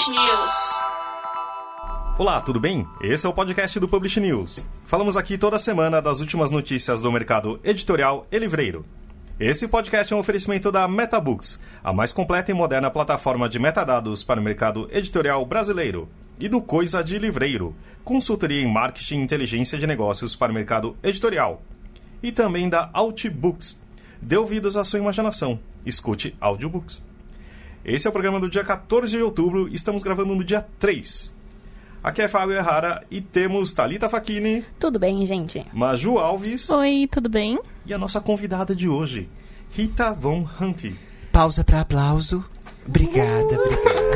Publish News. Olá, tudo bem? Esse é o podcast do Publish News. Falamos aqui toda semana das últimas notícias do mercado editorial e livreiro. Esse podcast é um oferecimento da MetaBooks, a mais completa e moderna plataforma de metadados para o mercado editorial brasileiro, e do Coisa de Livreiro, consultoria em marketing e inteligência de negócios para o mercado editorial, e também da Outbooks. Dê ouvidos à sua imaginação. Escute audiobooks. Esse é o programa do dia 14 de outubro e estamos gravando no dia 3. Aqui é Fábio Errara e temos Talita Facchini. Tudo bem, gente? Maju Alves. Oi, tudo bem? E a nossa convidada de hoje, Rita Von Hunt. Pausa para aplauso. Obrigada, obrigada.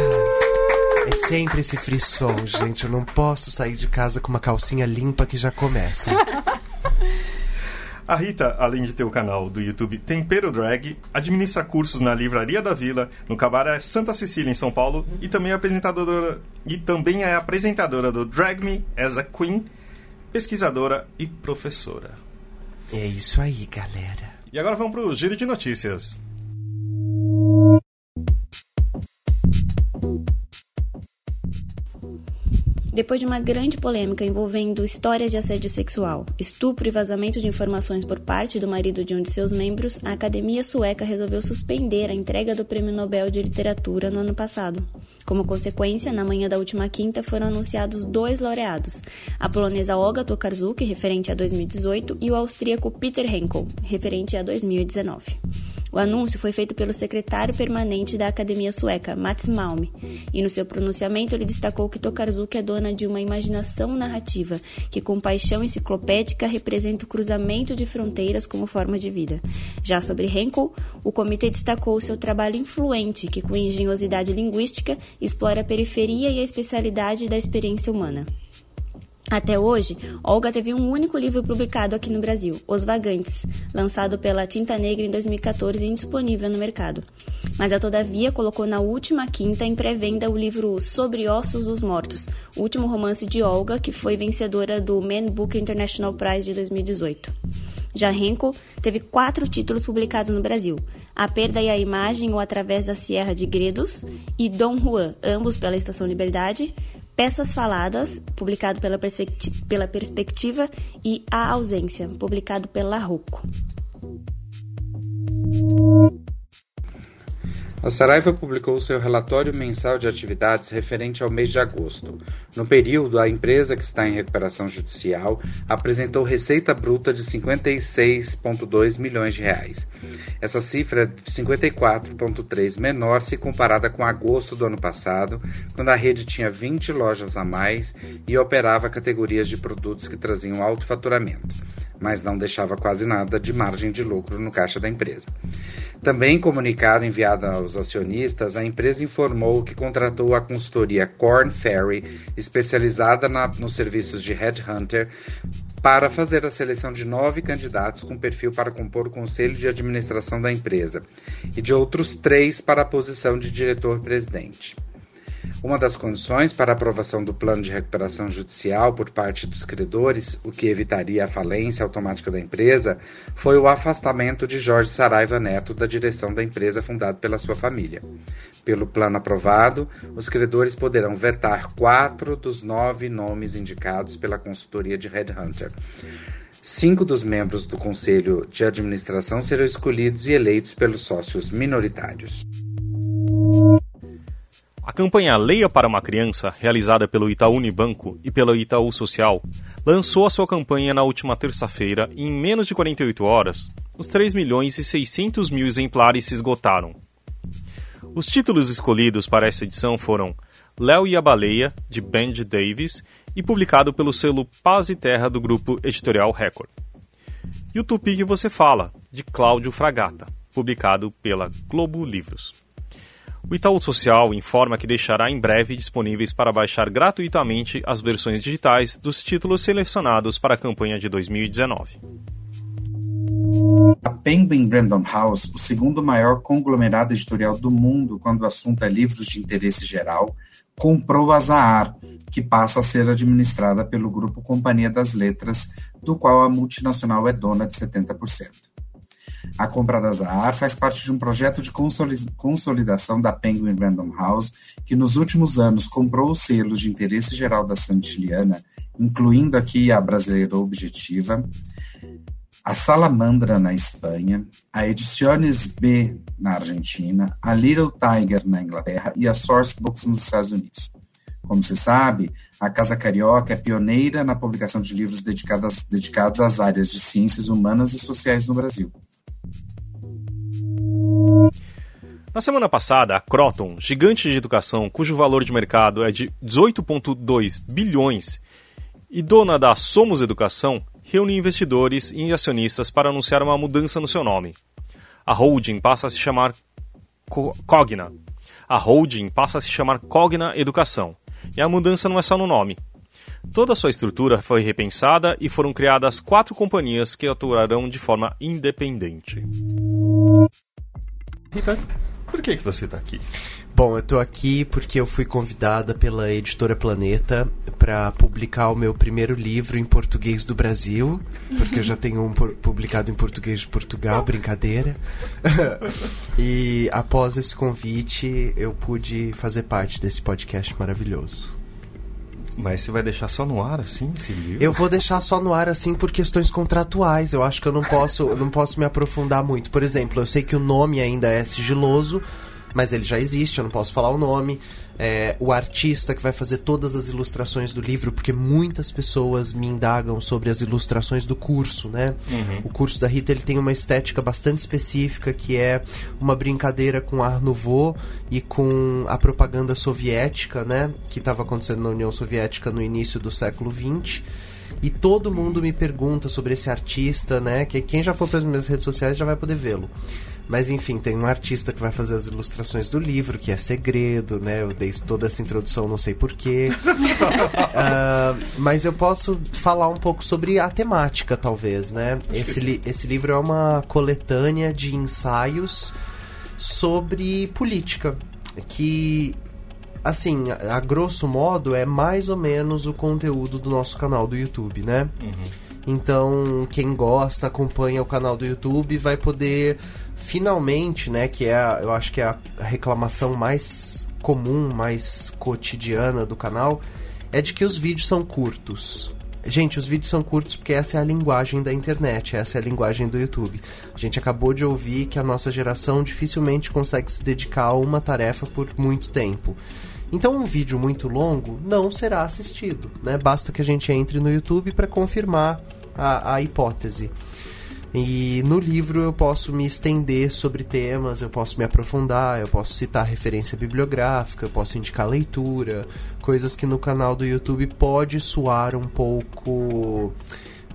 É sempre esse frisson, gente. Eu não posso sair de casa com uma calcinha limpa que já começa. A Rita, além de ter o canal do YouTube Tempero Drag, administra cursos na Livraria da Vila, no Cabaré Santa Cecília, em São Paulo, e também é apresentadora, e também é apresentadora do Drag Me as a Queen, pesquisadora e professora. É isso aí, galera. E agora vamos para o giro de notícias. Depois de uma grande polêmica envolvendo histórias de assédio sexual, estupro e vazamento de informações por parte do marido de um de seus membros, a Academia Sueca resolveu suspender a entrega do Prêmio Nobel de Literatura no ano passado. Como consequência, na manhã da última quinta foram anunciados dois laureados: a polonesa Olga Tokarczuk, referente a 2018, e o austríaco Peter Henkel, referente a 2019. O anúncio foi feito pelo secretário permanente da Academia Sueca, Mats Malm, e no seu pronunciamento ele destacou que Tokarczuk é dona de uma imaginação narrativa que, com paixão enciclopédica, representa o cruzamento de fronteiras como forma de vida. Já sobre Henkel, o comitê destacou seu trabalho influente, que, com engenhosidade linguística, explora a periferia e a especialidade da experiência humana. Até hoje, Olga teve um único livro publicado aqui no Brasil, Os Vagantes, lançado pela Tinta Negra em 2014 e indisponível no mercado. Mas ela, todavia, colocou na última quinta em pré-venda o livro Sobre Ossos dos Mortos, o último romance de Olga, que foi vencedora do Man Book International Prize de 2018. Já Henkel teve quatro títulos publicados no Brasil: A Perda e a Imagem ou Através da Sierra de Gredos e Dom Juan, ambos pela Estação Liberdade, Peças Faladas, publicado pela, Perspecti pela Perspectiva, e A Ausência, publicado pela Rocco. A Saraiva publicou seu relatório mensal de atividades referente ao mês de agosto. No período, a empresa, que está em recuperação judicial, apresentou receita bruta de 56,2 milhões de reais. Essa cifra é 54,3 menor se comparada com agosto do ano passado, quando a rede tinha 20 lojas a mais e operava categorias de produtos que traziam alto faturamento mas não deixava quase nada de margem de lucro no caixa da empresa. Também em comunicado enviado aos acionistas, a empresa informou que contratou a consultoria Corn Ferry, especializada na, nos serviços de headhunter, para fazer a seleção de nove candidatos com perfil para compor o conselho de administração da empresa e de outros três para a posição de diretor-presidente. Uma das condições para a aprovação do plano de recuperação judicial por parte dos credores, o que evitaria a falência automática da empresa, foi o afastamento de Jorge Saraiva Neto da direção da empresa fundada pela sua família. Pelo plano aprovado, os credores poderão vetar quatro dos nove nomes indicados pela consultoria de Headhunter. Cinco dos membros do conselho de administração serão escolhidos e eleitos pelos sócios minoritários. A campanha Leia para uma Criança, realizada pelo Itaú Unibanco e pela Itaú Social, lançou a sua campanha na última terça-feira e em menos de 48 horas, os 3 milhões e 600 mil exemplares se esgotaram. Os títulos escolhidos para essa edição foram Léo e a Baleia, de Benji Davis, e publicado pelo selo Paz e Terra do grupo editorial Record. E o Tupi que você fala, de Cláudio Fragata, publicado pela Globo Livros. O Itaú Social informa que deixará em breve disponíveis para baixar gratuitamente as versões digitais dos títulos selecionados para a campanha de 2019. A Penguin Random House, o segundo maior conglomerado editorial do mundo quando o assunto é livros de interesse geral, comprou a Zahar, que passa a ser administrada pelo grupo Companhia das Letras, do qual a multinacional é dona de 70%. A compra da Zahar faz parte de um projeto de consolidação da Penguin Random House, que nos últimos anos comprou os selos de interesse geral da Santiliana, incluindo aqui a Brasileira Objetiva, a Salamandra na Espanha, a Ediciones B na Argentina, a Little Tiger na Inglaterra e a Source Books nos Estados Unidos. Como se sabe, a Casa Carioca é pioneira na publicação de livros dedicados, dedicados às áreas de ciências humanas e sociais no Brasil. Na semana passada, a Croton, gigante de educação cujo valor de mercado é de 18,2 bilhões, e dona da Somos Educação, reúne investidores e acionistas para anunciar uma mudança no seu nome. A holding passa a se chamar Cogna. A holding passa a se chamar Cogna Educação. E a mudança não é só no nome. Toda a sua estrutura foi repensada e foram criadas quatro companhias que atuarão de forma independente. Rita, por que, que você está aqui? Bom, eu tô aqui porque eu fui convidada pela editora Planeta para publicar o meu primeiro livro em português do Brasil, porque eu já tenho um publicado em português de Portugal, brincadeira. e após esse convite, eu pude fazer parte desse podcast maravilhoso. Mas você vai deixar só no ar assim esse livro? Eu vou deixar só no ar assim por questões contratuais. Eu acho que eu não posso, eu não posso me aprofundar muito. Por exemplo, eu sei que o nome ainda é sigiloso, mas ele já existe, eu não posso falar o nome. É, o artista que vai fazer todas as ilustrações do livro, porque muitas pessoas me indagam sobre as ilustrações do curso, né? Uhum. O curso da Rita ele tem uma estética bastante específica que é uma brincadeira com Art Nouveau e com a propaganda soviética, né? Que estava acontecendo na União Soviética no início do século XX. E todo mundo me pergunta sobre esse artista, né? Que quem já for para as minhas redes sociais já vai poder vê-lo. Mas enfim, tem um artista que vai fazer as ilustrações do livro, que é segredo, né? Eu dei toda essa introdução, não sei porquê. uh, mas eu posso falar um pouco sobre a temática, talvez, né? Esse, li esse livro é uma coletânea de ensaios sobre política. Que assim, a, grosso modo, é mais ou menos o conteúdo do nosso canal do YouTube, né? Uhum. Então, quem gosta, acompanha o canal do YouTube, vai poder finalmente, né, que é, eu acho que é a reclamação mais comum, mais cotidiana do canal, é de que os vídeos são curtos. Gente, os vídeos são curtos porque essa é a linguagem da internet, essa é a linguagem do YouTube. A gente acabou de ouvir que a nossa geração dificilmente consegue se dedicar a uma tarefa por muito tempo. Então, um vídeo muito longo não será assistido, né? Basta que a gente entre no YouTube para confirmar a, a hipótese. E no livro eu posso me estender sobre temas, eu posso me aprofundar, eu posso citar referência bibliográfica, eu posso indicar leitura, coisas que no canal do YouTube pode soar um pouco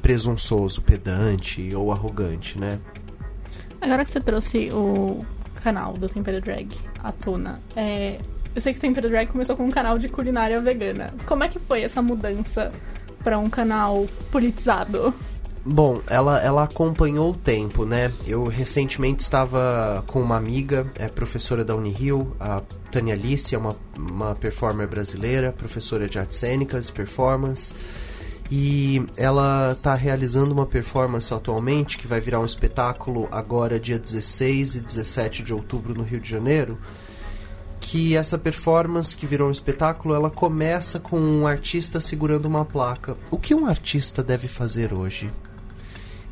presunçoso, pedante ou arrogante, né? Agora que você trouxe o canal do Tempero Drag à tona, é, eu sei que o Tempero Drag começou com um canal de culinária vegana. Como é que foi essa mudança para um canal politizado? Bom, ela, ela acompanhou o tempo, né? Eu recentemente estava com uma amiga, é professora da Unirio, a Tânia Alice, é uma, uma performer brasileira, professora de artes cênicas e performance. E ela está realizando uma performance atualmente que vai virar um espetáculo agora dia 16 e 17 de outubro no Rio de Janeiro. Que essa performance que virou um espetáculo, ela começa com um artista segurando uma placa. O que um artista deve fazer hoje?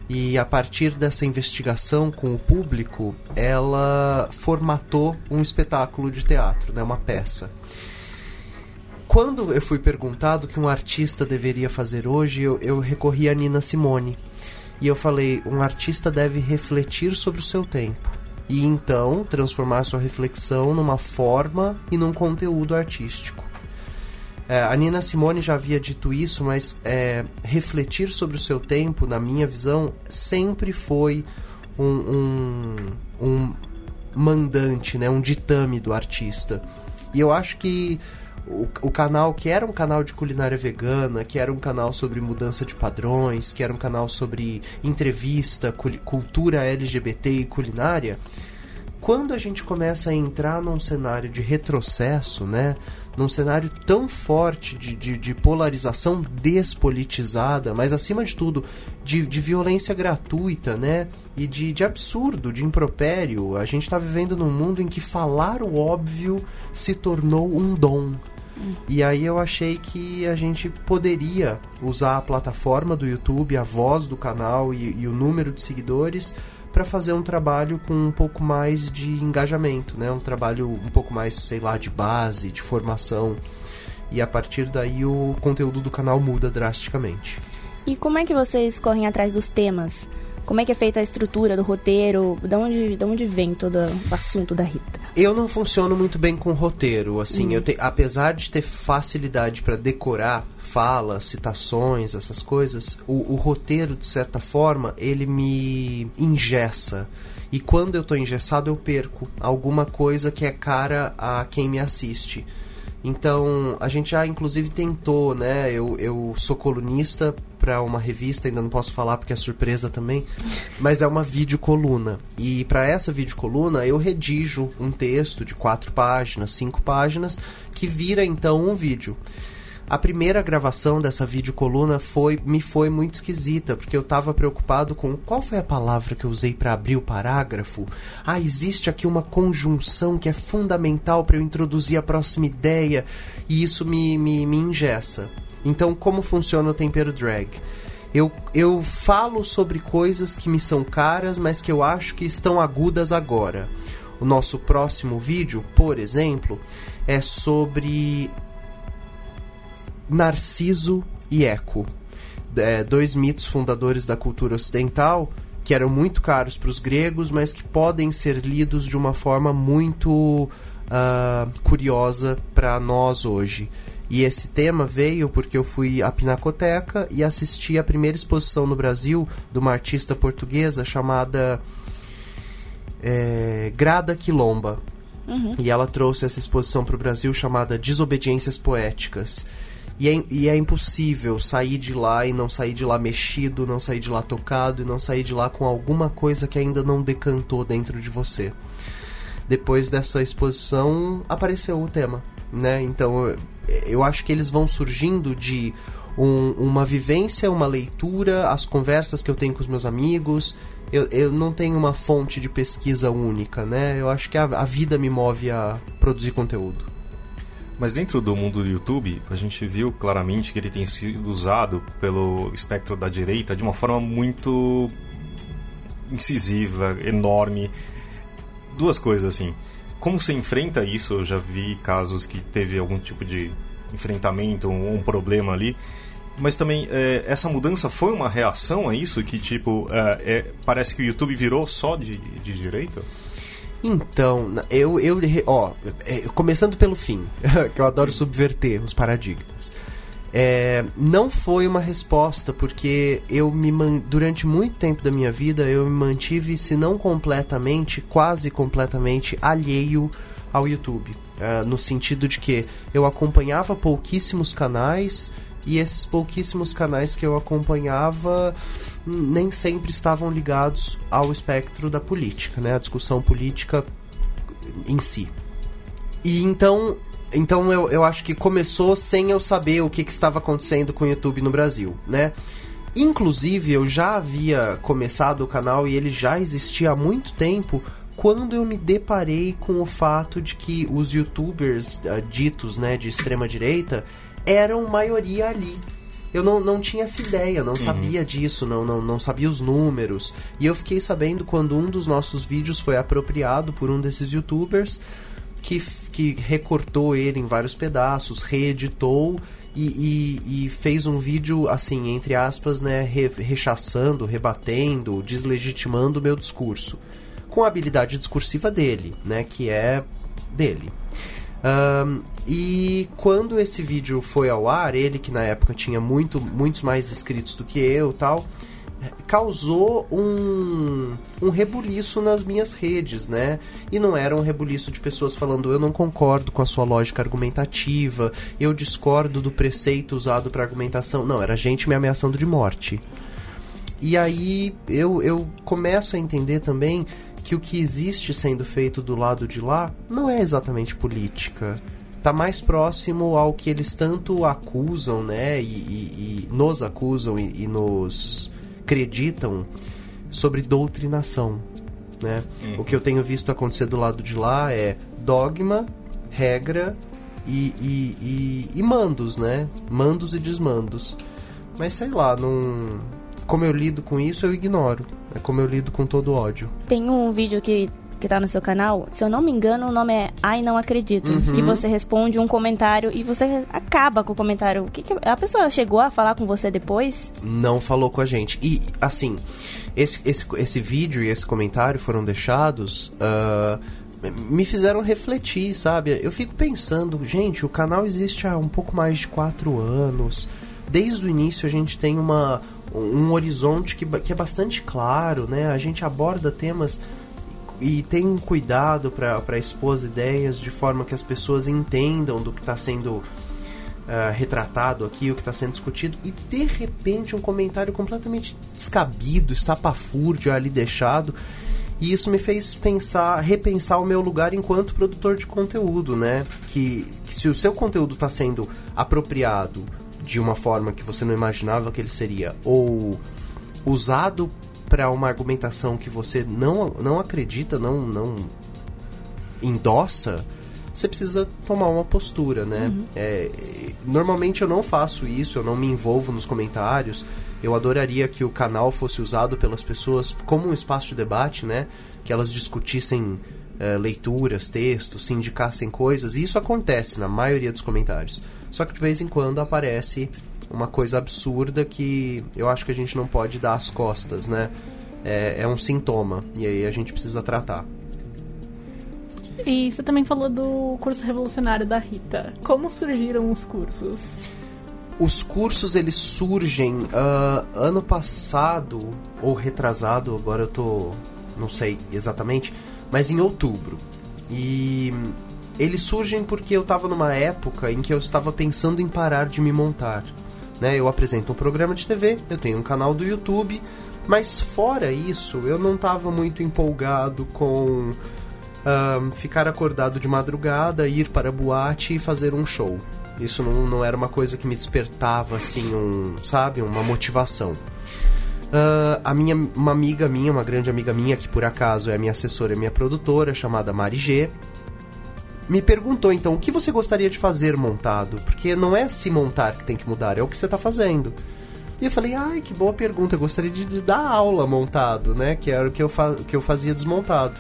E a partir dessa investigação com o público, ela formatou um espetáculo de teatro, né, uma peça. Quando eu fui perguntado o que um artista deveria fazer hoje, eu, eu recorri a Nina Simone. E eu falei: um artista deve refletir sobre o seu tempo. E então transformar sua reflexão numa forma e num conteúdo artístico. É, a Nina Simone já havia dito isso, mas é, refletir sobre o seu tempo, na minha visão, sempre foi um, um, um mandante, né, um ditame do artista. E eu acho que o, o, canal, que era um canal de culinária vegana, que era um canal sobre mudança de padrões, que era um canal sobre entrevista, cultura LGBT e culinária, quando a gente começa a entrar num cenário de retrocesso, né? Num cenário tão forte de, de, de polarização despolitizada, mas acima de tudo de, de violência gratuita, né? E de, de absurdo, de impropério. A gente está vivendo num mundo em que falar o óbvio se tornou um dom. E aí eu achei que a gente poderia usar a plataforma do YouTube, a voz do canal e, e o número de seguidores para fazer um trabalho com um pouco mais de engajamento, né? Um trabalho um pouco mais, sei lá, de base, de formação. E a partir daí o conteúdo do canal muda drasticamente. E como é que vocês correm atrás dos temas? Como é que é feita a estrutura do roteiro? De onde, de onde vem todo o assunto da Rita? Eu não funciono muito bem com roteiro, assim, eu te, apesar de ter facilidade para decorar falas, citações, essas coisas, o, o, roteiro, de certa forma, ele me engessa. E quando eu tô engessado, eu perco alguma coisa que é cara a quem me assiste. Então, a gente já inclusive tentou, né? Eu, eu sou colunista para uma revista, ainda não posso falar porque é surpresa também, mas é uma videocoluna. E para essa videocoluna eu redijo um texto de quatro páginas, cinco páginas, que vira então um vídeo. A primeira gravação dessa videocoluna foi me foi muito esquisita, porque eu estava preocupado com qual foi a palavra que eu usei para abrir o parágrafo. Ah, existe aqui uma conjunção que é fundamental para eu introduzir a próxima ideia, e isso me, me, me ingessa. Então, como funciona o tempero drag? Eu, eu falo sobre coisas que me são caras, mas que eu acho que estão agudas agora. O nosso próximo vídeo, por exemplo, é sobre Narciso e Eco, é, dois mitos fundadores da cultura ocidental que eram muito caros para os gregos, mas que podem ser lidos de uma forma muito uh, curiosa para nós hoje. E esse tema veio porque eu fui à Pinacoteca e assisti a primeira exposição no Brasil de uma artista portuguesa chamada é, Grada Quilomba. Uhum. E ela trouxe essa exposição para o Brasil chamada Desobediências Poéticas. E é, e é impossível sair de lá e não sair de lá mexido, não sair de lá tocado e não sair de lá com alguma coisa que ainda não decantou dentro de você. Depois dessa exposição apareceu o tema, né? Então eu, acho que eles vão surgindo de um, uma vivência, uma leitura, as conversas que eu tenho com os meus amigos. Eu, eu não tenho uma fonte de pesquisa única, né? Eu acho que a, a vida me move a produzir conteúdo. Mas dentro do mundo do YouTube, a gente viu claramente que ele tem sido usado pelo espectro da direita de uma forma muito incisiva, enorme. Duas coisas assim. Como você enfrenta isso? Eu já vi casos que teve algum tipo de enfrentamento, um, um problema ali. Mas também, é, essa mudança foi uma reação a isso? Que, tipo, é, é, parece que o YouTube virou só de, de direita? Então, eu, eu ó, é, começando pelo fim, que eu adoro subverter os paradigmas. É, não foi uma resposta, porque eu me durante muito tempo da minha vida eu me mantive, se não completamente, quase completamente alheio ao YouTube. É, no sentido de que eu acompanhava pouquíssimos canais e esses pouquíssimos canais que eu acompanhava nem sempre estavam ligados ao espectro da política, né? A discussão política em si. E então, então eu, eu acho que começou sem eu saber o que, que estava acontecendo com o YouTube no Brasil, né? Inclusive, eu já havia começado o canal e ele já existia há muito tempo quando eu me deparei com o fato de que os youtubers uh, ditos né, de extrema direita eram maioria ali eu não, não tinha essa ideia, não uhum. sabia disso, não, não, não sabia os números. E eu fiquei sabendo quando um dos nossos vídeos foi apropriado por um desses youtubers que, que recortou ele em vários pedaços, reeditou e, e, e, fez um vídeo, assim, entre aspas, né, re, rechaçando, rebatendo, deslegitimando o meu discurso. Com a habilidade discursiva dele, né, que é dele. Um, e quando esse vídeo foi ao ar, ele que na época tinha muito, muitos mais inscritos do que eu tal, causou um, um rebuliço nas minhas redes, né? E não era um rebuliço de pessoas falando eu não concordo com a sua lógica argumentativa, eu discordo do preceito usado para argumentação. Não, era gente me ameaçando de morte. E aí eu, eu começo a entender também que o que existe sendo feito do lado de lá não é exatamente política. tá mais próximo ao que eles tanto acusam, né? E, e, e nos acusam e, e, nos acreditam sobre doutrinação, né? Uhum. O que eu tenho visto acontecer do lado de lá é dogma, regra e, e, e, mandos, né? Mandos e desmandos. Mas sei lá, não. Como eu lido com isso, eu ignoro. É como eu lido com todo ódio. Tem um vídeo que que tá no seu canal, se eu não me engano, o nome é Ai Não Acredito. Uhum. Que você responde um comentário e você acaba com o comentário. O que, que, a pessoa chegou a falar com você depois? Não falou com a gente. E, assim, esse, esse, esse vídeo e esse comentário foram deixados. Uh, me fizeram refletir, sabe? Eu fico pensando, gente, o canal existe há um pouco mais de quatro anos. Desde o início a gente tem uma, um horizonte que, que é bastante claro, né? A gente aborda temas e tem cuidado para expor as ideias de forma que as pessoas entendam do que está sendo uh, retratado aqui, o que está sendo discutido, e de repente um comentário completamente descabido, estapafúrdio ali deixado. E isso me fez pensar, repensar o meu lugar enquanto produtor de conteúdo, né? Que, que se o seu conteúdo está sendo apropriado de uma forma que você não imaginava que ele seria, ou usado para uma argumentação que você não, não acredita, não, não endossa, você precisa tomar uma postura, né? Uhum. É, normalmente eu não faço isso, eu não me envolvo nos comentários. Eu adoraria que o canal fosse usado pelas pessoas como um espaço de debate, né? Que elas discutissem é, leituras, textos, se indicassem coisas. E isso acontece na maioria dos comentários. Só que de vez em quando aparece uma coisa absurda que eu acho que a gente não pode dar as costas, né? É, é um sintoma e aí a gente precisa tratar. E você também falou do curso revolucionário da Rita. Como surgiram os cursos? Os cursos eles surgem uh, ano passado ou retrasado, agora eu tô não sei exatamente, mas em outubro. E eles surgem porque eu estava numa época em que eu estava pensando em parar de me montar. Né? Eu apresento um programa de TV, eu tenho um canal do YouTube, mas fora isso, eu não estava muito empolgado com ficar acordado de madrugada, ir para a boate e fazer um show. Isso não, não era uma coisa que me despertava, assim, um, sabe, uma motivação. Uh, a minha, uma amiga minha, uma grande amiga minha, que por acaso é minha assessora e minha produtora, chamada Mari G, me perguntou então o que você gostaria de fazer montado, porque não é se montar que tem que mudar, é o que você está fazendo. E eu falei, ai, que boa pergunta, eu gostaria de, de dar aula montado, né? Que era o que eu, que eu fazia desmontado.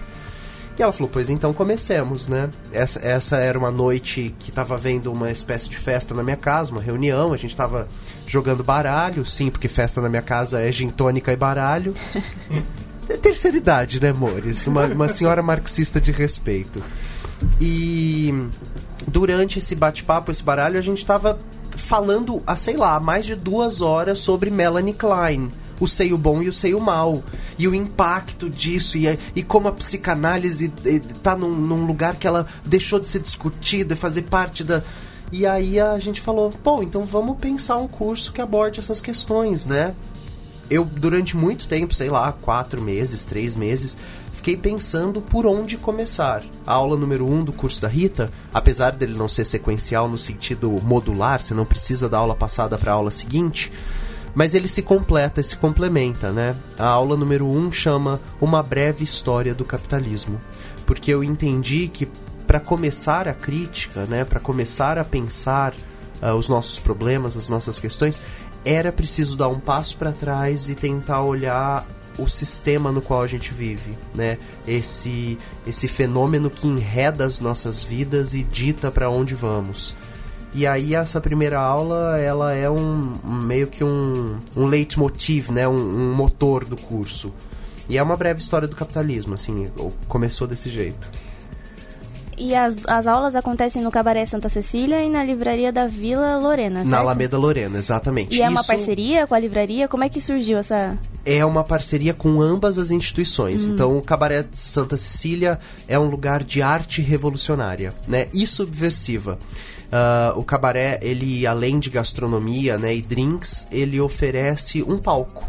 E ela falou, pois então comecemos, né? Essa, essa era uma noite que estava vendo uma espécie de festa na minha casa, uma reunião, a gente estava jogando baralho, sim, porque festa na minha casa é gin tônica e baralho. é terceira idade, né, amores? Uma, uma senhora marxista de respeito. E durante esse bate-papo, esse baralho, a gente tava falando, há sei lá, mais de duas horas sobre Melanie Klein o seio bom e o seio mal. E o impacto disso, e, e como a psicanálise está num, num, lugar que ela deixou de ser discutida, fazer parte da. E aí a gente falou, bom, então vamos pensar um curso que aborde essas questões, né? Eu, durante muito tempo, sei lá, quatro meses, três meses, fiquei pensando por onde começar. A aula número 1 um do curso da Rita, apesar dele não ser sequencial no sentido modular, você não precisa da aula passada para a aula seguinte, mas ele se completa, se complementa, né? A aula número 1 um chama Uma breve história do capitalismo, porque eu entendi que para começar a crítica, né, para começar a pensar uh, os nossos problemas, as nossas questões, era preciso dar um passo para trás e tentar olhar o sistema no qual a gente vive, né? Esse esse fenômeno que enreda as nossas vidas e dita para onde vamos. E aí essa primeira aula, ela é um, meio que um, um leitmotiv, né? Um, um, motor do curso. E é uma breve história do capitalismo, assim, começou desse jeito. E as, as aulas acontecem no Cabaré Santa Cecília e na Livraria da Vila Lorena, certo? Na Alameda Lorena, exatamente. E é uma parceria com a livraria? Como é que surgiu essa... É uma parceria com ambas as instituições. Hum. Então, o Cabaré Santa Cecília é um lugar de arte revolucionária, né? E subversiva. Uh, o cabaré, ele além de gastronomia né, e drinks, ele oferece um palco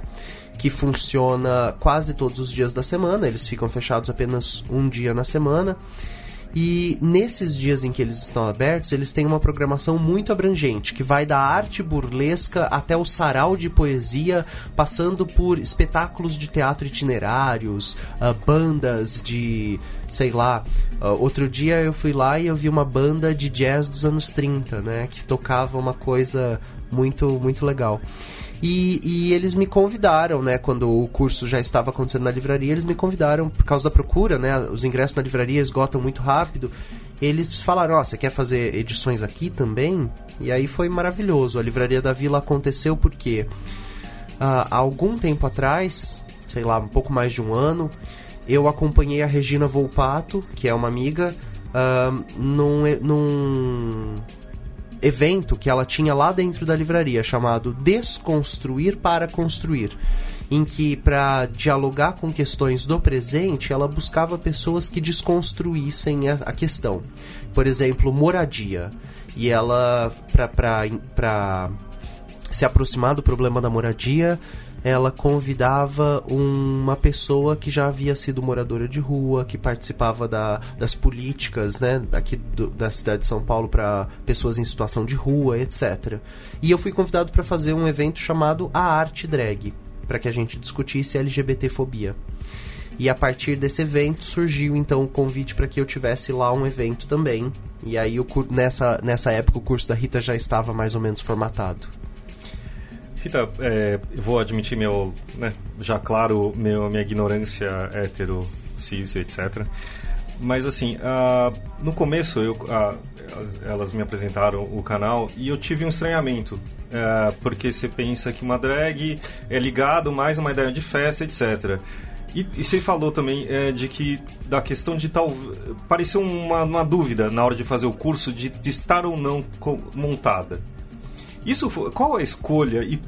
que funciona quase todos os dias da semana. Eles ficam fechados apenas um dia na semana. E nesses dias em que eles estão abertos, eles têm uma programação muito abrangente, que vai da arte burlesca até o sarau de poesia, passando por espetáculos de teatro itinerários, uh, bandas de, sei lá. Uh, outro dia eu fui lá e eu vi uma banda de jazz dos anos 30, né? Que tocava uma coisa muito, muito legal. E, e, eles me convidaram, né? Quando o curso já estava acontecendo na livraria, eles me convidaram por causa da procura, né? Os ingressos na livraria esgotam muito rápido. Eles falaram: Ó, oh, você quer fazer edições aqui também? E aí foi maravilhoso. A livraria da Vila aconteceu porque há algum tempo atrás, sei lá, um pouco mais de um ano, eu acompanhei a Regina Volpato, que é uma amiga, uh, num, num evento que ela tinha lá dentro da livraria chamado Desconstruir para Construir, em que para dialogar com questões do presente, ela buscava pessoas que desconstruíssem a, a questão. Por exemplo, moradia. E ela para se aproximar do problema da moradia, ela convidava uma pessoa que já havia sido moradora de rua, que participava da, das políticas né, aqui do, da cidade de São Paulo para pessoas em situação de rua, etc. E eu fui convidado para fazer um evento chamado A Arte Drag, para que a gente discutisse LGBTfobia. E a partir desse evento surgiu então o convite para que eu tivesse lá um evento também. E aí nessa, nessa época o curso da Rita já estava mais ou menos formatado. Rita, é, vou admitir meu, né, já claro, meu, minha ignorância hétero, cis, etc. Mas assim, uh, no começo eu, uh, elas me apresentaram o canal e eu tive um estranhamento. Uh, porque você pensa que uma drag é ligado mais a uma ideia de festa, etc. E, e você falou também é, de que da questão de tal. Pareceu uma, uma dúvida na hora de fazer o curso de, de estar ou não montada. Isso, qual a escolha? E,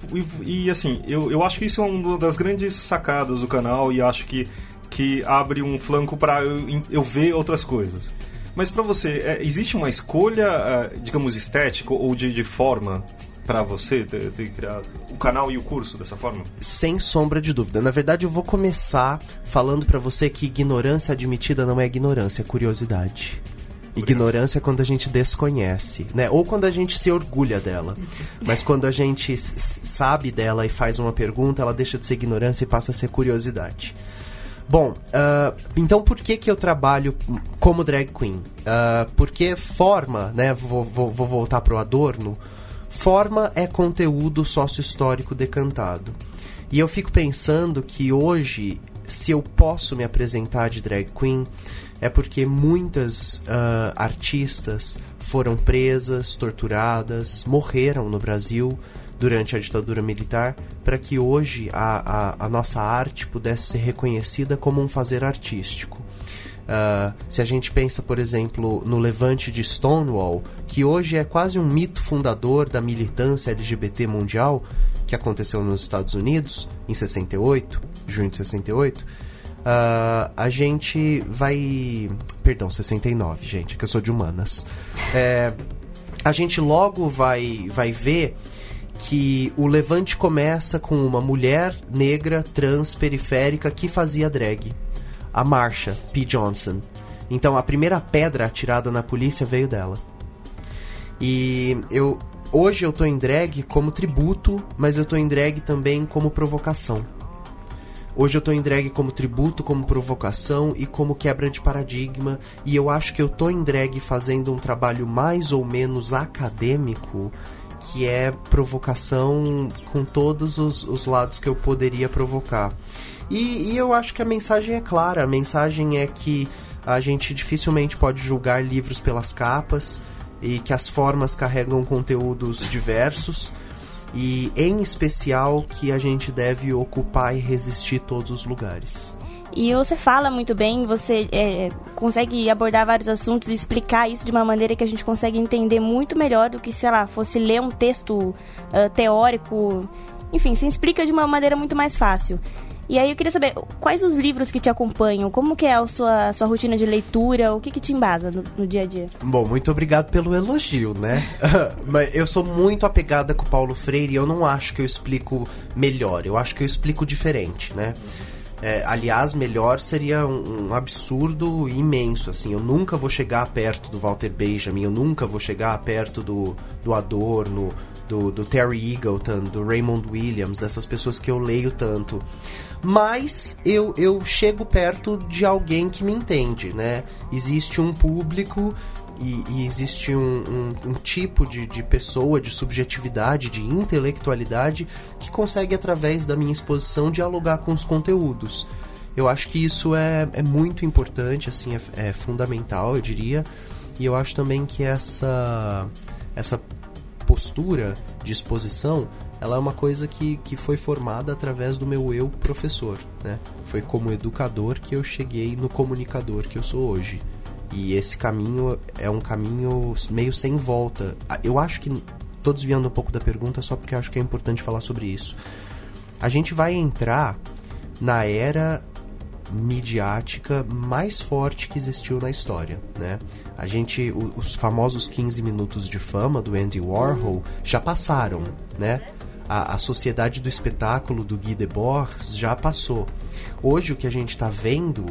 e, e, assim, eu, eu acho que isso é uma das grandes sacadas do canal e acho que, que abre um flanco para eu, eu ver outras coisas. Mas para você, é, existe uma escolha, é, digamos, estética ou de, de forma para você ter, ter, criado o canal e o curso dessa forma? Sem sombra de dúvida. Na verdade, eu vou começar falando para você que ignorância admitida não é ignorância, é curiosidade. Ignorância é quando a gente desconhece, né? Ou quando a gente se orgulha dela. Mas quando a gente sabe dela e faz uma pergunta, ela deixa de ser ignorância e passa a ser curiosidade. Bom, uh, então por que que eu trabalho como drag queen? Uh, porque forma, né? Vou, vou, vou voltar pro Adorno. Forma é conteúdo sócio-histórico decantado. E eu fico pensando que hoje, se eu posso me apresentar de drag queen, é porque muitas uh, artistas foram presas, torturadas, morreram no Brasil durante a ditadura militar, para que hoje a, a, a, nossa arte pudesse ser reconhecida como um fazer artístico. Uh, se a gente pensa, por exemplo, no levante de Stonewall, que hoje é quase um mito fundador da militância LGBT mundial, que aconteceu nos Estados Unidos em 68, junho de 68, Uh, a gente vai. Perdão, 69, gente, que eu sou de humanas. É, a gente logo vai, vai ver que o levante começa com uma mulher negra, trans, periférica que fazia drag. A Marsha P. Johnson. Então a primeira pedra atirada na polícia veio dela. E eu. Hoje eu tô em drag como tributo, mas eu tô em drag também como provocação. Hoje eu tô em drag como tributo, como provocação e como quebra de paradigma. E eu acho que eu tô em drag fazendo um trabalho mais ou menos acadêmico, que é provocação com todos os, os lados que eu poderia provocar. E, e eu acho que a mensagem é clara: a mensagem é que a gente dificilmente pode julgar livros pelas capas e que as formas carregam conteúdos diversos e em especial que a gente deve ocupar e resistir todos os lugares. E você fala muito bem, você é, consegue abordar vários assuntos e explicar isso de uma maneira que a gente consegue entender muito melhor do que, sei lá, fosse ler um texto uh, teórico. Enfim, você explica de uma maneira muito mais fácil. E aí eu queria saber, quais os livros que te acompanham? Como que é a sua, sua rotina de leitura? O que, que te embasa no, no dia a dia? Bom, muito obrigado pelo elogio, né? Mas eu sou muito apegada com o Paulo Freire e eu não acho que eu explico melhor. Eu acho que eu explico diferente, né? É, aliás, melhor seria um, um, absurdo imenso, assim. Eu nunca vou chegar perto do Walter Benjamin, eu nunca vou chegar perto do, do Adorno, do, do Terry Eagleton, do Raymond Williams, dessas pessoas que eu leio tanto. Mas eu, eu chego perto de alguém que me entende, né? Existe um público e, e, existe um, um, um tipo de, de, pessoa, de subjetividade, de intelectualidade que consegue, através da minha exposição, dialogar com os conteúdos. Eu acho que isso é, é muito importante, assim, é, é fundamental, eu diria. E eu acho também que essa, essa postura de exposição ela é uma coisa que, que foi formada através do meu eu professor, né? Foi como educador que eu cheguei no comunicador que eu sou hoje. E esse caminho é um caminho meio sem volta. Ah, eu acho que tô desviando um pouco da pergunta só porque acho que é importante falar sobre isso. A gente vai entrar na era midiática mais forte que existiu na história, né? A gente, os famosos 15 minutos de fama do Andy Warhol já passaram, né? A, a sociedade do espetáculo do Guy Debord já passou. Hoje o que a gente está vendo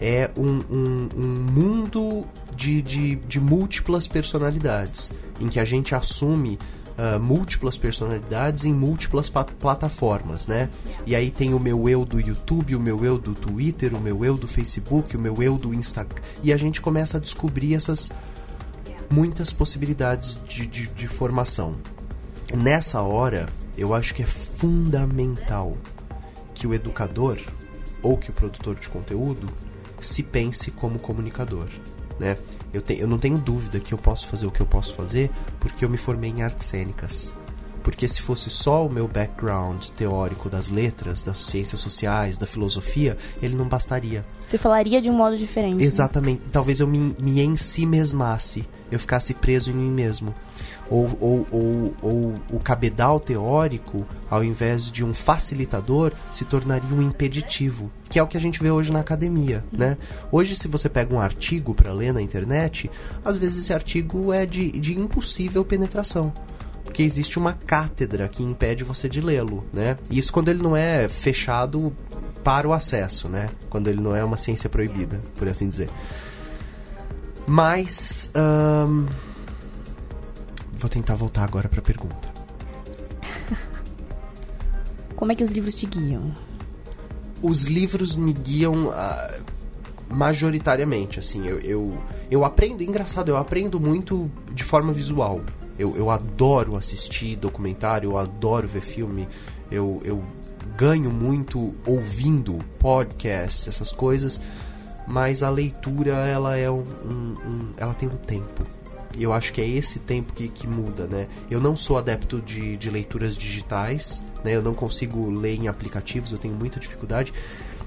é um, um, um mundo de, de, de, múltiplas personalidades, em que a gente assume uh, múltiplas personalidades em múltiplas plataformas, né? E aí tem o meu eu do YouTube, o meu eu do Twitter, o meu eu do Facebook, o meu eu do Instagram. E a gente começa a descobrir essas muitas possibilidades de, de, de formação. Nessa hora, eu acho que é fundamental que o educador ou que o produtor de conteúdo se pense como comunicador, né? Eu, te, eu não tenho dúvida que eu posso fazer o que eu posso fazer porque eu me formei em artes cênicas. Porque se fosse só o meu background teórico das letras, das ciências sociais, da filosofia, ele não bastaria. Você falaria de um modo diferente. Né? Exatamente. Né? Talvez eu me, me em si mesmasse, eu ficasse preso em mim mesmo ou, ou, ou, ou o cabedal teórico, ao invés de um facilitador, se tornaria um impeditivo, que é o que a gente vê hoje na academia, né? Hoje, se você pega um artigo para ler na internet, às vezes esse artigo é de, de impossível penetração porque existe uma cátedra que impede você de lê-lo, né? Isso quando ele não é fechado para o acesso, né? Quando ele não é uma ciência proibida, por assim dizer. Mas Vou tentar voltar agora para a pergunta. Como é que os livros te guiam? Os livros me guiam uh, majoritariamente, assim. Eu, eu, eu aprendo, engraçado, eu aprendo muito de forma visual. Eu, eu adoro assistir documentário, eu adoro ver filme. Eu, eu ganho muito ouvindo podcasts, essas coisas. Mas a leitura, ela é um, um, um ela tem um tempo e eu acho que é esse tempo que, que muda, né? Eu não sou adepto de, de leituras digitais, né? Eu não consigo ler em aplicativos, eu tenho muita dificuldade.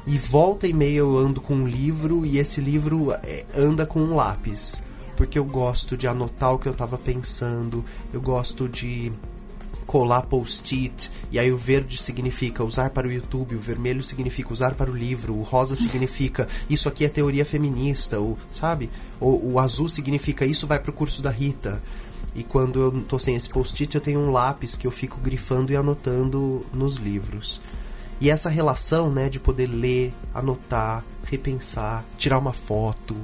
E volta e meia eu ando com um livro e esse livro é, anda com um lápis. Porque eu gosto de anotar o que eu estava pensando, eu gosto de colar post-it, e aí o verde significa usar para o YouTube, o vermelho significa usar para o livro, o rosa significa isso aqui é teoria feminista, o, sabe? O, o azul significa isso vai para o curso da Rita. E quando eu tô sem esse post-it, eu tenho um lápis que eu fico grifando e anotando nos livros. E essa relação, né, de poder ler, anotar, repensar, tirar uma foto,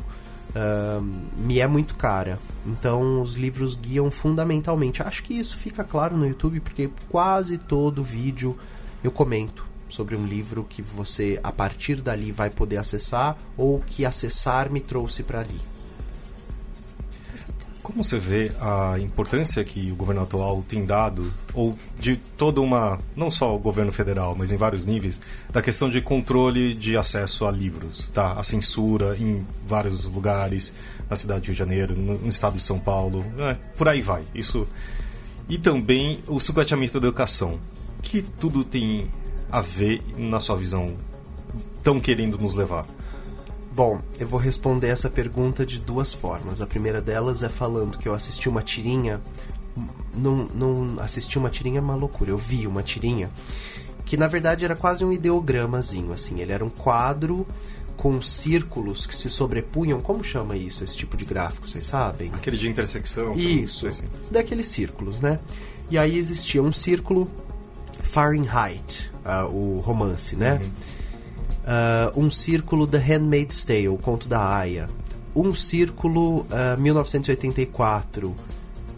uh, me é muito cara. Então os livros guiam fundamentalmente. Acho que isso fica claro no YouTube porque quase todo vídeo eu comento sobre um livro que você a partir dali vai poder acessar ou que acessar me trouxe para ali. Como você vê a importância que o governo atual tem dado, ou de toda uma, não só o governo federal, mas em vários níveis, da questão de controle de acesso a livros, tá? A censura em vários lugares, na cidade do Rio de Janeiro, no, estado de São Paulo, é, por aí vai. Isso e também o sucateamento da educação, que tudo tem a ver na sua visão, estão querendo nos levar. Bom, eu vou responder essa pergunta de duas formas. A primeira delas é falando que eu assisti uma tirinha. Não, não assisti uma tirinha é uma loucura. Eu vi uma tirinha que na verdade era quase um ideogramazinho, assim. Ele era um quadro com círculos que se sobrepunham. Como chama isso, esse tipo de gráfico, vocês sabem? Aquele de intersecção. Isso, daqueles círculos, né? E aí existia um círculo Fahrenheit, uh, o romance, né? Uhum Uh, um círculo The Handmaid's Tale, o conto da Aya. Um círculo uh, 1984.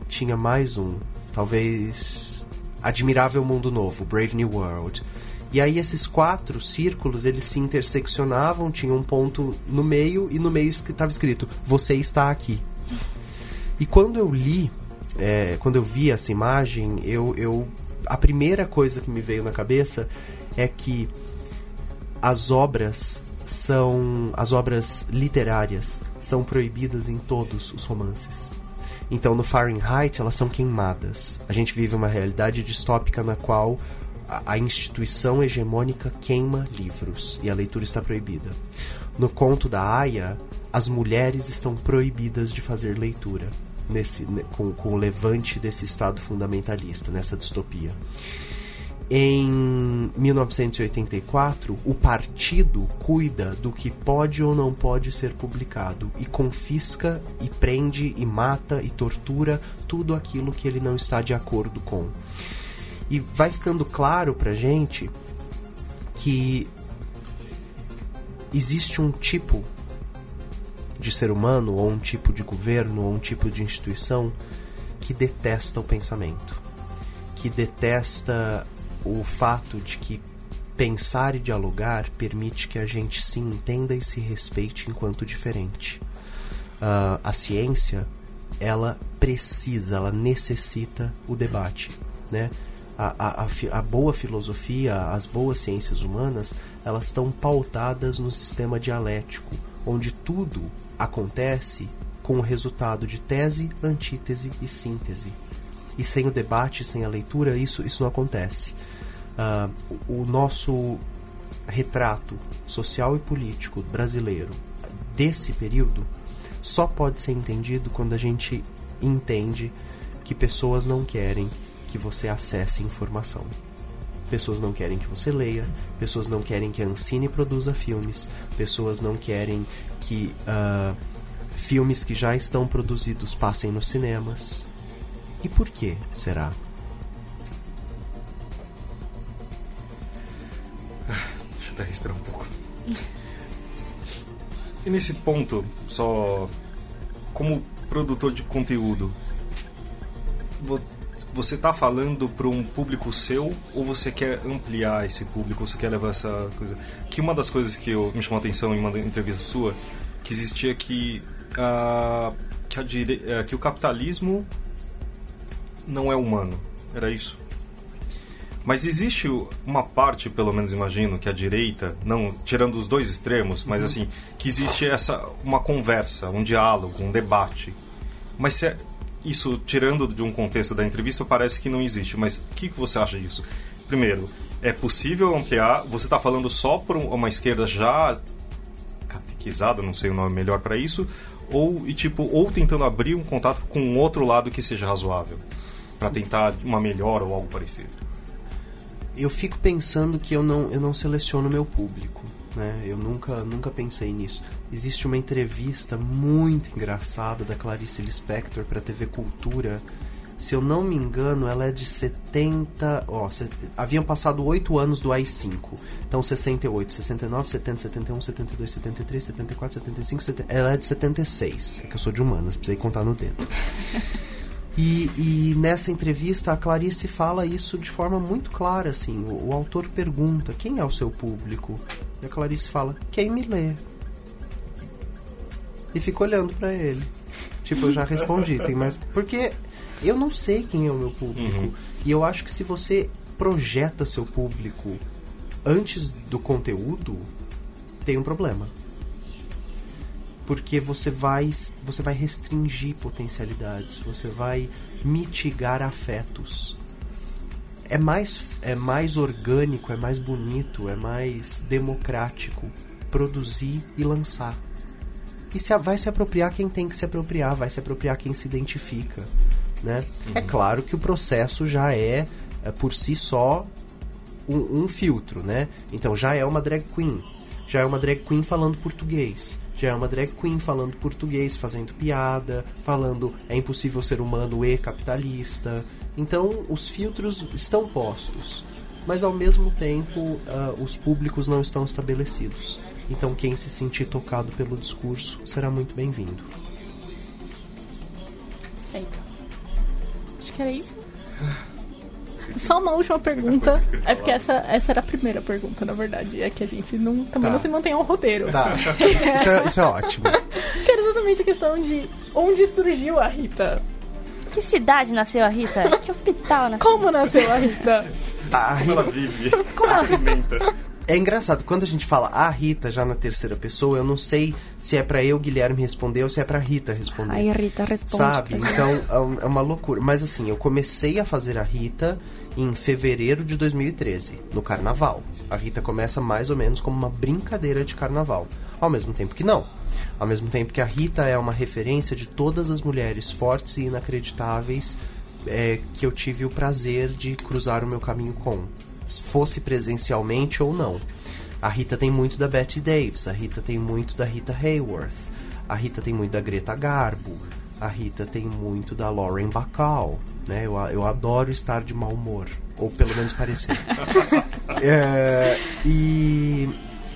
Tinha mais um, talvez Admirável Mundo Novo, Brave New World. E aí esses quatro círculos, eles se interseccionavam, tinha um ponto no meio e no meio estava escrito: "Você está aqui". E quando eu li, é, quando eu vi essa imagem, eu, eu a primeira coisa que me veio na cabeça é que as obras são as obras literárias são proibidas em todos os romances. Então no Fahrenheit elas são queimadas. A gente vive uma realidade distópica na qual a, instituição hegemônica queima livros e a leitura está proibida. No conto da Aya, as mulheres estão proibidas de fazer leitura nesse, com, com o levante desse Estado fundamentalista, nessa distopia. Em 1984, o partido cuida do que pode ou não pode ser publicado e confisca e prende e mata e tortura tudo aquilo que ele não está de acordo com. E vai ficando claro pra gente que existe um tipo de ser humano, ou um tipo de governo, ou um tipo de instituição que detesta o pensamento, que detesta o fato de que pensar e dialogar permite que a gente se entenda e se respeite enquanto diferente. Uh, a ciência, ela precisa, ela necessita o debate, né? a, a, a, boa filosofia, as boas ciências humanas, elas estão pautadas no sistema dialético, onde tudo acontece com o resultado de tese, antítese e síntese. E sem o debate, sem a leitura, isso, isso não acontece. Uh, o nosso retrato social e político brasileiro desse período só pode ser entendido quando a gente entende que pessoas não querem que você acesse informação. Pessoas não querem que você leia, pessoas não querem que a Ancine produza filmes, pessoas não querem que uh, filmes que já estão produzidos passem nos cinemas. E por que será? Deixa eu até respirar um pouco. E nesse ponto, só como produtor de conteúdo, você está falando para um público seu ou você quer ampliar esse público, você quer levar essa coisa? Que uma das coisas que eu, me chamou a atenção em uma entrevista sua, que existia que, uh, que, dire... uh, que o capitalismo não é humano. Era isso? Mas existe uma parte, pelo menos imagino, que a direita, não tirando os dois extremos, mas uhum. assim, que existe essa uma conversa, um diálogo, um debate. Mas se, é, isso, tirando de um contexto da entrevista, parece que não existe. Mas o que, que você acha disso? Primeiro, é possível ampliar? Você está falando só por uma esquerda já catequizada, não sei o nome melhor para isso, ou e tipo ou tentando abrir um contato com um outro lado que seja razoável para tentar uma melhora ou algo parecido. Eu fico pensando que eu não eu não seleciono meu público né? Eu nunca, nunca pensei nisso. Existe uma entrevista muito engraçada da Clarice Lispector para TV Cultura. Se eu não me engano, ela é de 70. Ó, set... haviam passado 8 anos do AI-5. Então 68, 69, 70, 71, 72, 73, 74, 75, 70... ela é de 76. É que eu sou de humanas, precisei contar no dedo. E, e, nessa entrevista a Clarice fala isso de forma muito clara, assim. O, o, autor pergunta quem é o seu público e a Clarice fala quem me lê. E fica olhando para ele. Tipo, eu já respondi, tem mais. Porque eu não sei quem é o meu público. Uhum. E eu acho que se você projeta seu público antes do conteúdo, tem um problema porque você vai você vai restringir potencialidades, você vai mitigar afetos. É mais é mais orgânico, é mais bonito, é mais democrático produzir e lançar. E se vai se apropriar quem tem que se apropriar, vai se apropriar quem se identifica, né? Uhum. É claro que o processo já é, é por si só um, um filtro, né? Então já é uma drag queen, já é uma drag queen falando português já é uma drag queen falando português, fazendo piada, falando é impossível ser humano e capitalista. Então, os filtros estão postos. mas ao mesmo tempo uh, os públicos não estão estabelecidos. Então quem se sentir tocado pelo discurso será muito bem-vindo. Feito. Acho que era isso. Só uma última pergunta. É porque essa, essa era a primeira pergunta, na verdade. É que a gente não, também Tá. não se mantém ao roteiro. Tá, isso é, isso é ótimo. Que era exatamente a questão de onde surgiu a Rita. Que cidade nasceu a Rita? que hospital nasceu? Como nasceu a Rita? A Como ela Rita, vive, se alimenta. É engraçado, quando a gente fala a Rita já na terceira pessoa, eu não sei se é pra eu, Guilherme, responder ou se é pra Rita responder. Ai, Rita, responde. Sabe? Então é é uma loucura. Mas assim, eu comecei a fazer a Rita em fevereiro de 2013, no carnaval. A Rita começa mais ou menos como uma brincadeira de carnaval. Ao mesmo tempo que não. Ao mesmo tempo que a Rita é uma referência de todas as mulheres fortes e inacreditáveis é, que eu tive o prazer de cruzar o meu caminho com. Fosse presencialmente ou não. A Rita tem muito da Betty Davis, a Rita tem muito da Rita Hayworth, a Rita tem muito da Greta Garbo, a Rita tem muito da Lauren Bacall, né? Eu, eu adoro estar de mau humor, ou pelo menos parecer. É, e,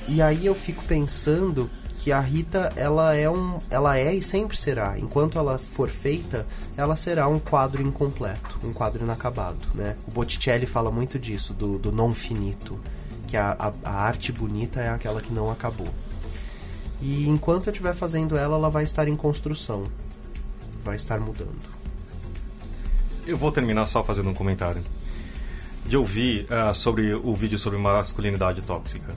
e aí eu fico pensando que a Rita, ela é um, ela é e sempre será. Enquanto ela for feita, ela será um quadro incompleto, um quadro inacabado, né? O Botticelli fala muito disso, do, do non finito, que a, a, a arte bonita é aquela que não acabou. E enquanto eu estiver fazendo ela, ela vai estar em construção, vai estar mudando. Eu vou terminar só fazendo um comentário. De ouvir ah, sobre o vídeo sobre masculinidade tóxica.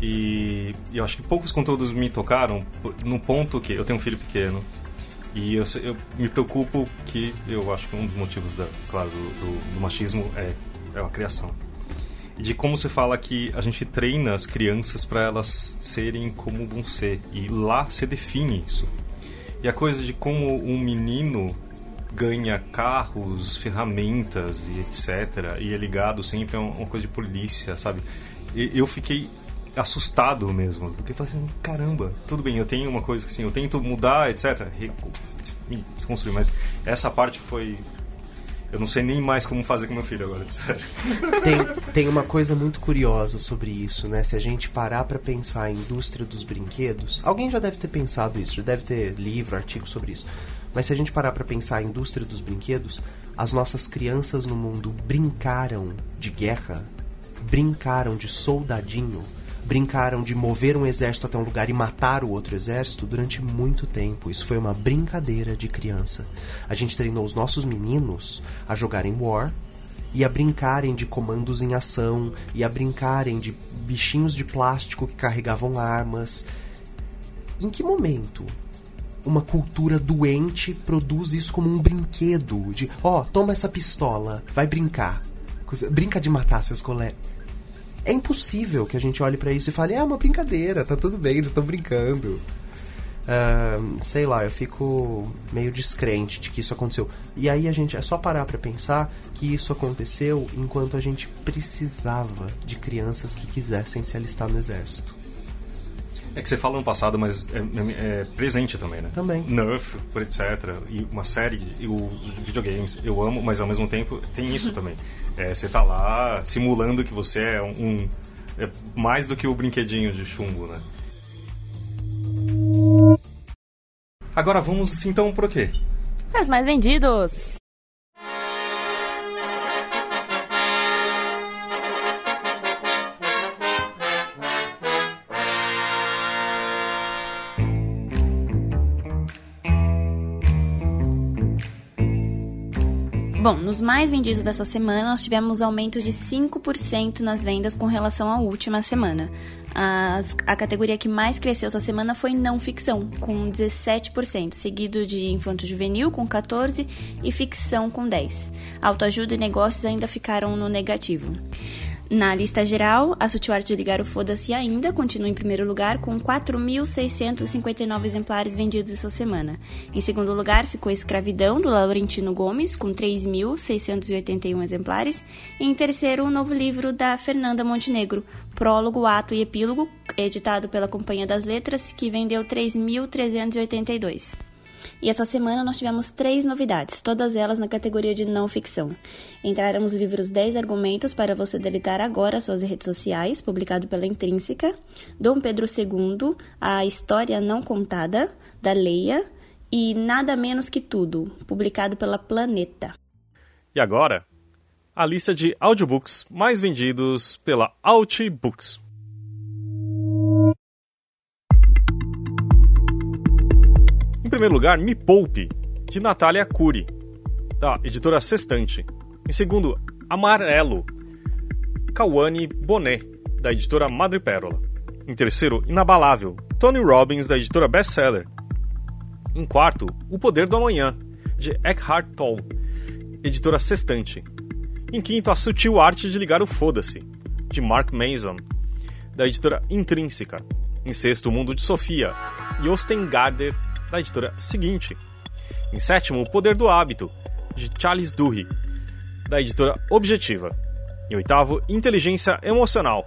E, eu acho que poucos conteúdos me tocaram no ponto que eu tenho um filho pequeno e eu, se- eu me preocupo que eu acho que um dos motivos da, claro, do, do- do machismo é, é a criação. E de como você fala que a gente treina as crianças para elas serem como vão ser e lá se define isso. E a coisa de como um menino ganha carros, ferramentas e etc. E é ligado sempre a uma coisa de polícia, sabe? Eu fiquei assustado mesmo. Porque falei assim, caramba, tudo bem, eu tenho uma coisa que assim, eu tento mudar, etc. Me desconstruir, mas essa parte foi. Eu não sei nem mais como fazer com meu filho agora, sério. tem, tem uma coisa muito curiosa sobre isso, né? Se a gente parar pra pensar a indústria dos brinquedos, alguém já deve ter pensado isso, já deve ter livro, artigo sobre isso. Mas se a gente parar pra pensar a indústria dos brinquedos, as nossas crianças no mundo brincaram de guerra, brincaram de soldadinho, brincaram de mover um exército até um lugar e matar o outro exército durante muito tempo. Isso foi uma brincadeira de criança. A gente treinou os nossos meninos a jogarem War, e a brincarem de comandos em ação, e a brincarem de bichinhos de plástico que carregavam armas. Em que momento uma cultura doente produz isso como um brinquedo? De, ó, toma essa pistola, vai brincar. Brinca de matar seus colegas. É impossível que a gente olhe pra isso e fale, é uma brincadeira, tá tudo bem, eles estão brincando. Ah, sei lá, eu fico meio descrente de que isso aconteceu. E aí a gente é só parar pra pensar que isso aconteceu enquanto a gente precisava de crianças que quisessem se alistar no exército. É que você fala no passado, mas é, é- é presente também, né? Também. Nerf, por etc. E uma série e os videogames. Eu amo, mas ao mesmo tempo tem isso também. É, você tá lá simulando que você é um. um- é mais do que o brinquedinho de chumbo, né? Agora vamos então pro quê? Para os mais vendidos. Bom, nos mais vendidos dessa semana, nós tivemos aumento de 5% nas vendas com relação à última semana. As- a categoria que mais cresceu essa semana foi não ficção, com 17%, seguido de infanto-juvenil, com 14%, e ficção, com 10%. Autoajuda e negócios ainda ficaram no negativo. Na lista geral, a Sutil Arte de Ligar o Foda-se ainda continua em primeiro lugar com 4.659 exemplares vendidos essa semana. Em segundo lugar ficou Escravidão, do Laurentino Gomes, com 3.681 exemplares. E em terceiro, o novo livro da Fernanda Montenegro, Prólogo, Ato e Epílogo, editado pela Companhia das Letras, que vendeu 3.382. E essa semana nós tivemos três novidades, todas elas na categoria de não ficção. Entraram os livros 10 argumentos para você deletar agora suas redes sociais, publicado pela Intrínseca, Dom Pedro II, A História Não Contada, da Leia, e Nada Menos Que Tudo, publicado pela Planeta. E agora, a lista de audiobooks mais vendidos pela Outbooks. Em primeiro lugar, Me Poupe, de Natália Cury, da editora Sextante. Em segundo, Amarelo, Kawane Bonet, da editora Madre Pérola. Em terceiro, Inabalável, Tony Robbins, da editora Bestseller. Em quarto, O Poder do Amanhã, de Eckhart Tolle, editora Sextante. Em quinto, A Sutil Arte de Ligar o Foda-se, de Mark Mason, da editora Intrínseca. Em sexto, O Mundo de Sofia, e Ostengarder, da editora Seguinte. Em sétimo, O Poder do Hábito, de Charles Duhigg, da editora Objetiva. Em oitavo, Inteligência Emocional,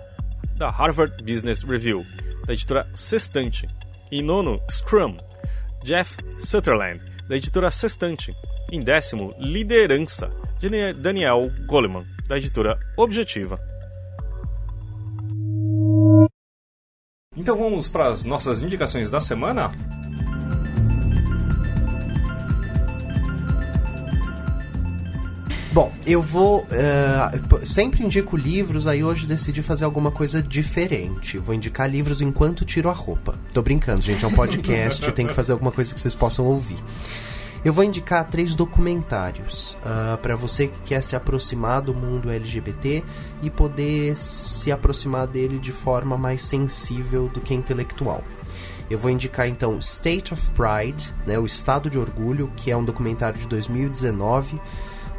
da Harvard Business Review, da editora Sextante. Em nono, Scrum, Jeff Sutherland, da editora Sextante. Em décimo, Liderança, de Daniel Goleman, da editora Objetiva. Então vamos para as nossas indicações da semana? Bom, eu vou. Uh, sempre indico livros, aí hoje decidi fazer alguma coisa diferente. Vou indicar livros enquanto tiro a roupa. Tô brincando, gente, é um podcast, tenho que fazer alguma coisa que vocês possam ouvir. Eu vou indicar três documentários uh, para você que quer se aproximar do mundo LGBT e poder se aproximar dele de forma mais sensível do que intelectual. Eu vou indicar então State of Pride, né, o Estado de Orgulho, que é um documentário de 2019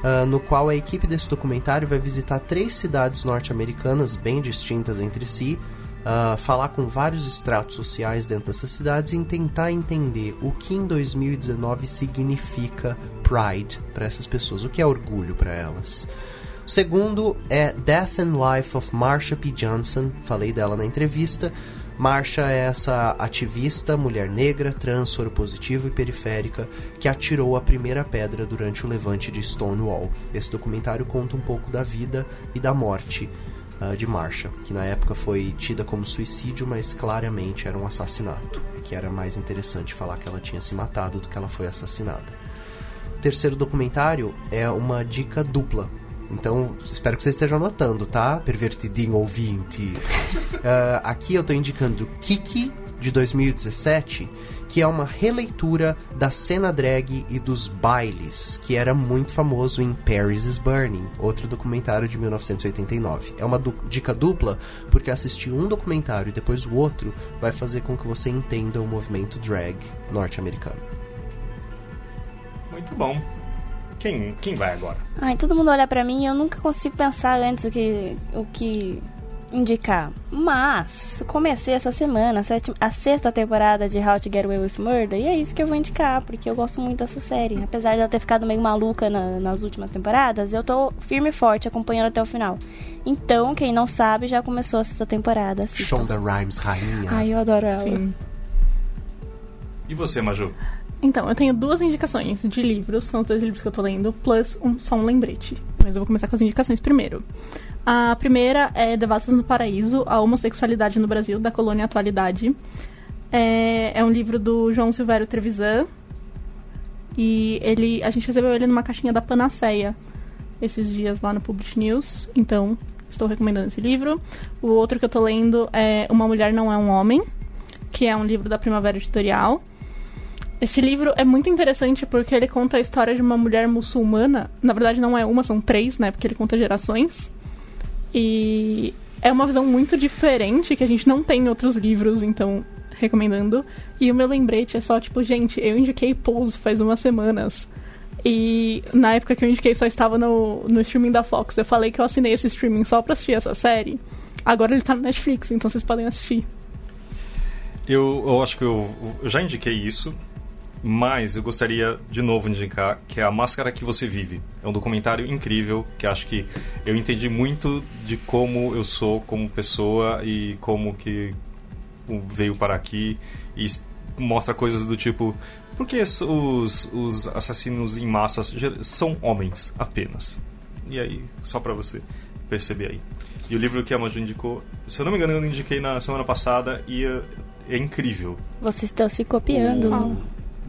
uh, no qual a equipe desse documentário vai visitar três cidades norte-americanas bem distintas entre si, uh, falar com vários estratos sociais dentro dessas cidades e tentar entender o que em 2019 significa Pride para essas pessoas, o que é orgulho para elas. O segundo é Death and Life of Marsha P. Johnson, falei dela na entrevista. Marsha é essa ativista, mulher negra, trans, soropositiva e periférica que atirou a primeira pedra durante o levante de Stonewall. Esse documentário conta um pouco da vida e da morte uh, de Marsha, que na época foi tida como suicídio, mas claramente era um assassinato. Que era mais interessante falar que ela tinha se matado do que ela foi assassinada. O terceiro documentário é uma dica dupla então, espero que você esteja anotando, tá? Pervertidinho ouvinte. uh, aqui eu estou indicando Kiki, de 2017, que é uma releitura da cena drag e dos bailes, que era muito famoso em Paris is Burning, outro documentário de 1989. É uma du dica dupla, porque assistir um documentário e depois o outro vai fazer com que você entenda o movimento drag norte-americano. Muito bom. Quem, quem vai agora? Ai, todo mundo olha para mim e eu nunca consigo pensar antes o que, o que indicar. Mas, comecei essa semana a, sétima, a sexta temporada de How to Get Away with Murder e é isso que eu vou indicar, porque eu gosto muito dessa série. Apesar de ela ter ficado meio maluca na, nas últimas temporadas, eu tô firme e forte acompanhando até o final. Então, quem não sabe, já começou a sexta temporada. Shonda Rhimes, rainha. Ai, eu adoro ela. Sim. E você, Maju? Então, eu tenho duas indicações de livros, são os dois livros que eu tô lendo, plus um, só um lembrete. Mas eu vou começar com as indicações primeiro. A primeira é Devassos no Paraíso, a homossexualidade no Brasil, da colônia atualidade. É, é um livro do João Silvério Trevisan. E ele, a gente recebeu ele numa caixinha da Panaceia esses dias lá no Publish News. Então, estou recomendando esse livro. O outro que eu tô lendo é Uma Mulher Não É um Homem, que é um livro da Primavera Editorial. Esse livro é muito interessante porque ele conta a história de uma mulher muçulmana. Na verdade, não é uma, são três, né? Porque ele conta gerações. E é uma visão muito diferente que a gente não tem em outros livros, então recomendando. E o meu lembrete é só, tipo, gente, eu indiquei Pose faz umas semanas. E na época que eu indiquei só estava no, no streaming da Fox. Eu falei que eu assinei esse streaming só pra assistir essa série. Agora ele tá no Netflix, então vocês podem assistir. Eu, eu acho que eu, eu já indiquei isso. Mas eu gostaria de novo de indicar que é A Máscara que Você Vive. É um documentário incrível que acho que eu entendi muito de como eu sou como pessoa e como que veio para aqui. E mostra coisas do tipo. Por que os, os assassinos em massa são homens apenas? E aí, só pra você perceber aí. E o livro que a Maju indicou, se eu não me engano, eu indiquei na semana passada e é, é incrível. Vocês estão se copiando. O,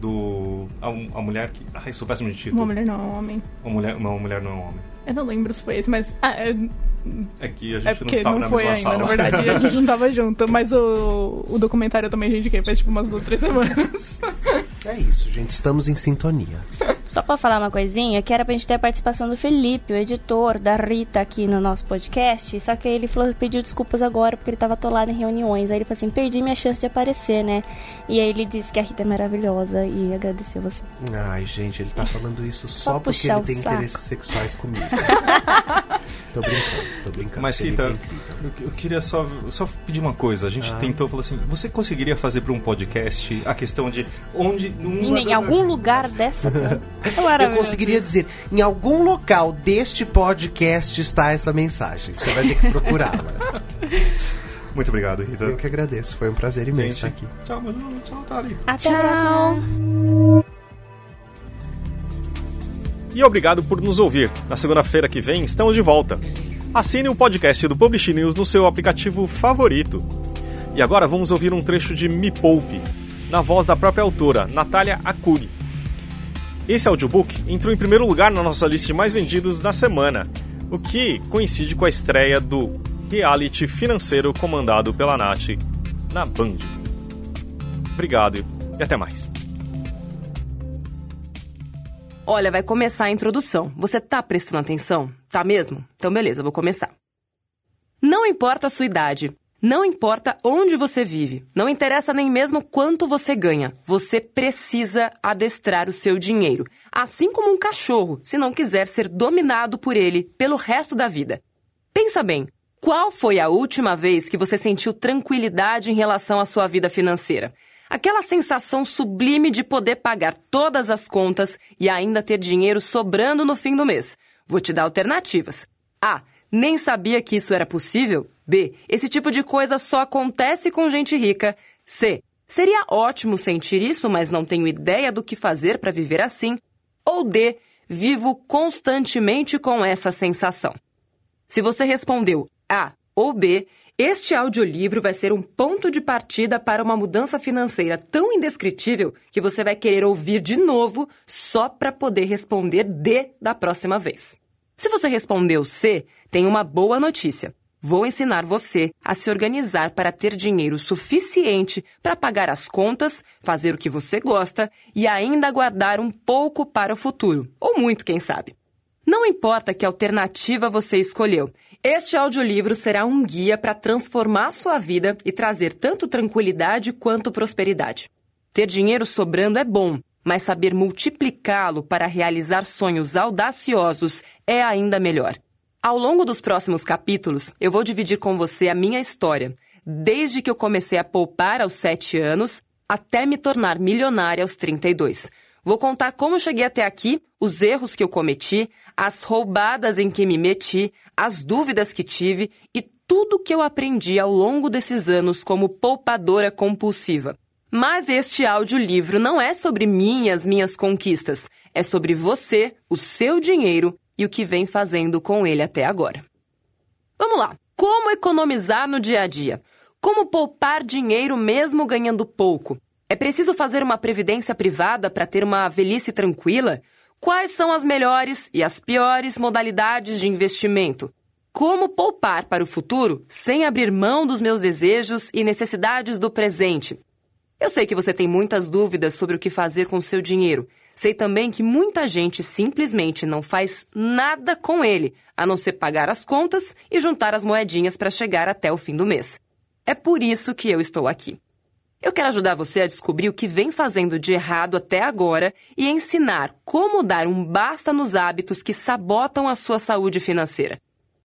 do. A, a, mulher que. Ai, sou péssimo de título. Uma mulher não é um homem. Uma mulher, uma mulher não é um homem. Eu não lembro se foi esse, mas. Ah, é... é que a gente é porque não, não foi ainda, sala. na verdade, a gente não tava junto. Mas o, o documentário eu também a gente quer faz tipo umas duas, três semanas. É isso, gente, estamos em sintonia. Só pra falar uma coisinha, que era pra gente ter a participação do Felipe, o editor da Rita aqui no nosso podcast. Só que ele falou, pediu desculpas agora porque ele tava atolado em reuniões. Aí ele falou assim: perdi minha chance de aparecer, né? E aí ele disse que a Rita é maravilhosa e agradeceu você. Ai, gente, ele tá falando isso só, só porque ele tem saco. interesses sexuais comigo. tô brincando, tô brincando. Mas, Rita, é eu, queria só, só pedir uma coisa. A gente ah. tentou falar assim: você conseguiria fazer para um podcast a questão de onde. Em, em algum lugar dessa. eu conseguiria dizer, em algum local deste podcast está essa mensagem. Você vai ter que procurá-la. Muito obrigado, Rita. Eu que agradeço. Foi um prazer imenso Gente, estar aqui. Tchau, Manu. Tchau, Tali. Até Tchau. E obrigado por nos ouvir. Na segunda-feira que vem estamos de volta. Assine o podcast do Publish News no seu aplicativo favorito. E agora vamos ouvir um trecho de Me Poupe, na voz da própria autora, Natália Acuri. Esse audiobook entrou em primeiro lugar na nossa lista de mais vendidos da semana, o que coincide com a estreia do reality financeiro comandado pela Nath na Band. Obrigado e até mais. Olha, vai começar a introdução. Você tá prestando atenção? Tá mesmo? Então beleza, vou começar. Não importa a sua idade, não importa onde você vive, não interessa nem mesmo quanto você ganha, você precisa adestrar o seu dinheiro, assim como um cachorro, se não quiser ser dominado por ele pelo resto da vida. Pensa bem, qual foi a última vez que você sentiu tranquilidade em relação à sua vida financeira? Aquela sensação sublime de poder pagar todas as contas e ainda ter dinheiro sobrando no fim do mês. Vou te dar alternativas. A. Nem sabia que isso era possível? B. Esse tipo de coisa só acontece com gente rica. C. Seria ótimo sentir isso, mas não tenho ideia do que fazer para viver assim. Ou D. Vivo constantemente com essa sensação. Se você respondeu A ou B, este audiolivro vai ser um ponto de partida para uma mudança financeira tão indescritível que você vai querer ouvir de novo só para poder responder D da próxima vez. Se você respondeu C, tem uma boa notícia. Vou ensinar você a se organizar para ter dinheiro suficiente para pagar as contas, fazer o que você gosta e ainda guardar um pouco para o futuro, ou muito, quem sabe. Não importa que alternativa você escolheu, este audiolivro será um guia para transformar sua vida e trazer tanto tranquilidade quanto prosperidade. Ter dinheiro sobrando é bom, mas saber multiplicá-lo para realizar sonhos audaciosos é ainda melhor. Ao longo dos próximos capítulos, eu vou dividir com você a minha história, desde que eu comecei a poupar aos 7 anos até me tornar milionária aos 32. Vou contar como cheguei até aqui, os erros que eu cometi, as roubadas em que me meti, as dúvidas que tive e tudo que eu aprendi ao longo desses anos como poupadora compulsiva. Mas este audiolivro não é sobre mim e as minhas conquistas, é sobre você, o seu dinheiro e o que vem fazendo com ele até agora. Vamos lá! Como economizar no dia a dia? Como poupar dinheiro mesmo ganhando pouco? É preciso fazer uma previdência privada para ter uma velhice tranquila? Quais são as melhores e as piores modalidades de investimento? Como poupar para o futuro sem abrir mão dos meus desejos e necessidades do presente? Eu sei que você tem muitas dúvidas sobre o que fazer com seu dinheiro Sei também que muita gente simplesmente não faz nada com ele, a não ser pagar as contas e juntar as moedinhas para chegar até o fim do mês. É por isso que eu estou aqui. Eu quero ajudar você a descobrir o que vem fazendo de errado até agora e ensinar como dar um basta nos hábitos que sabotam a sua saúde financeira.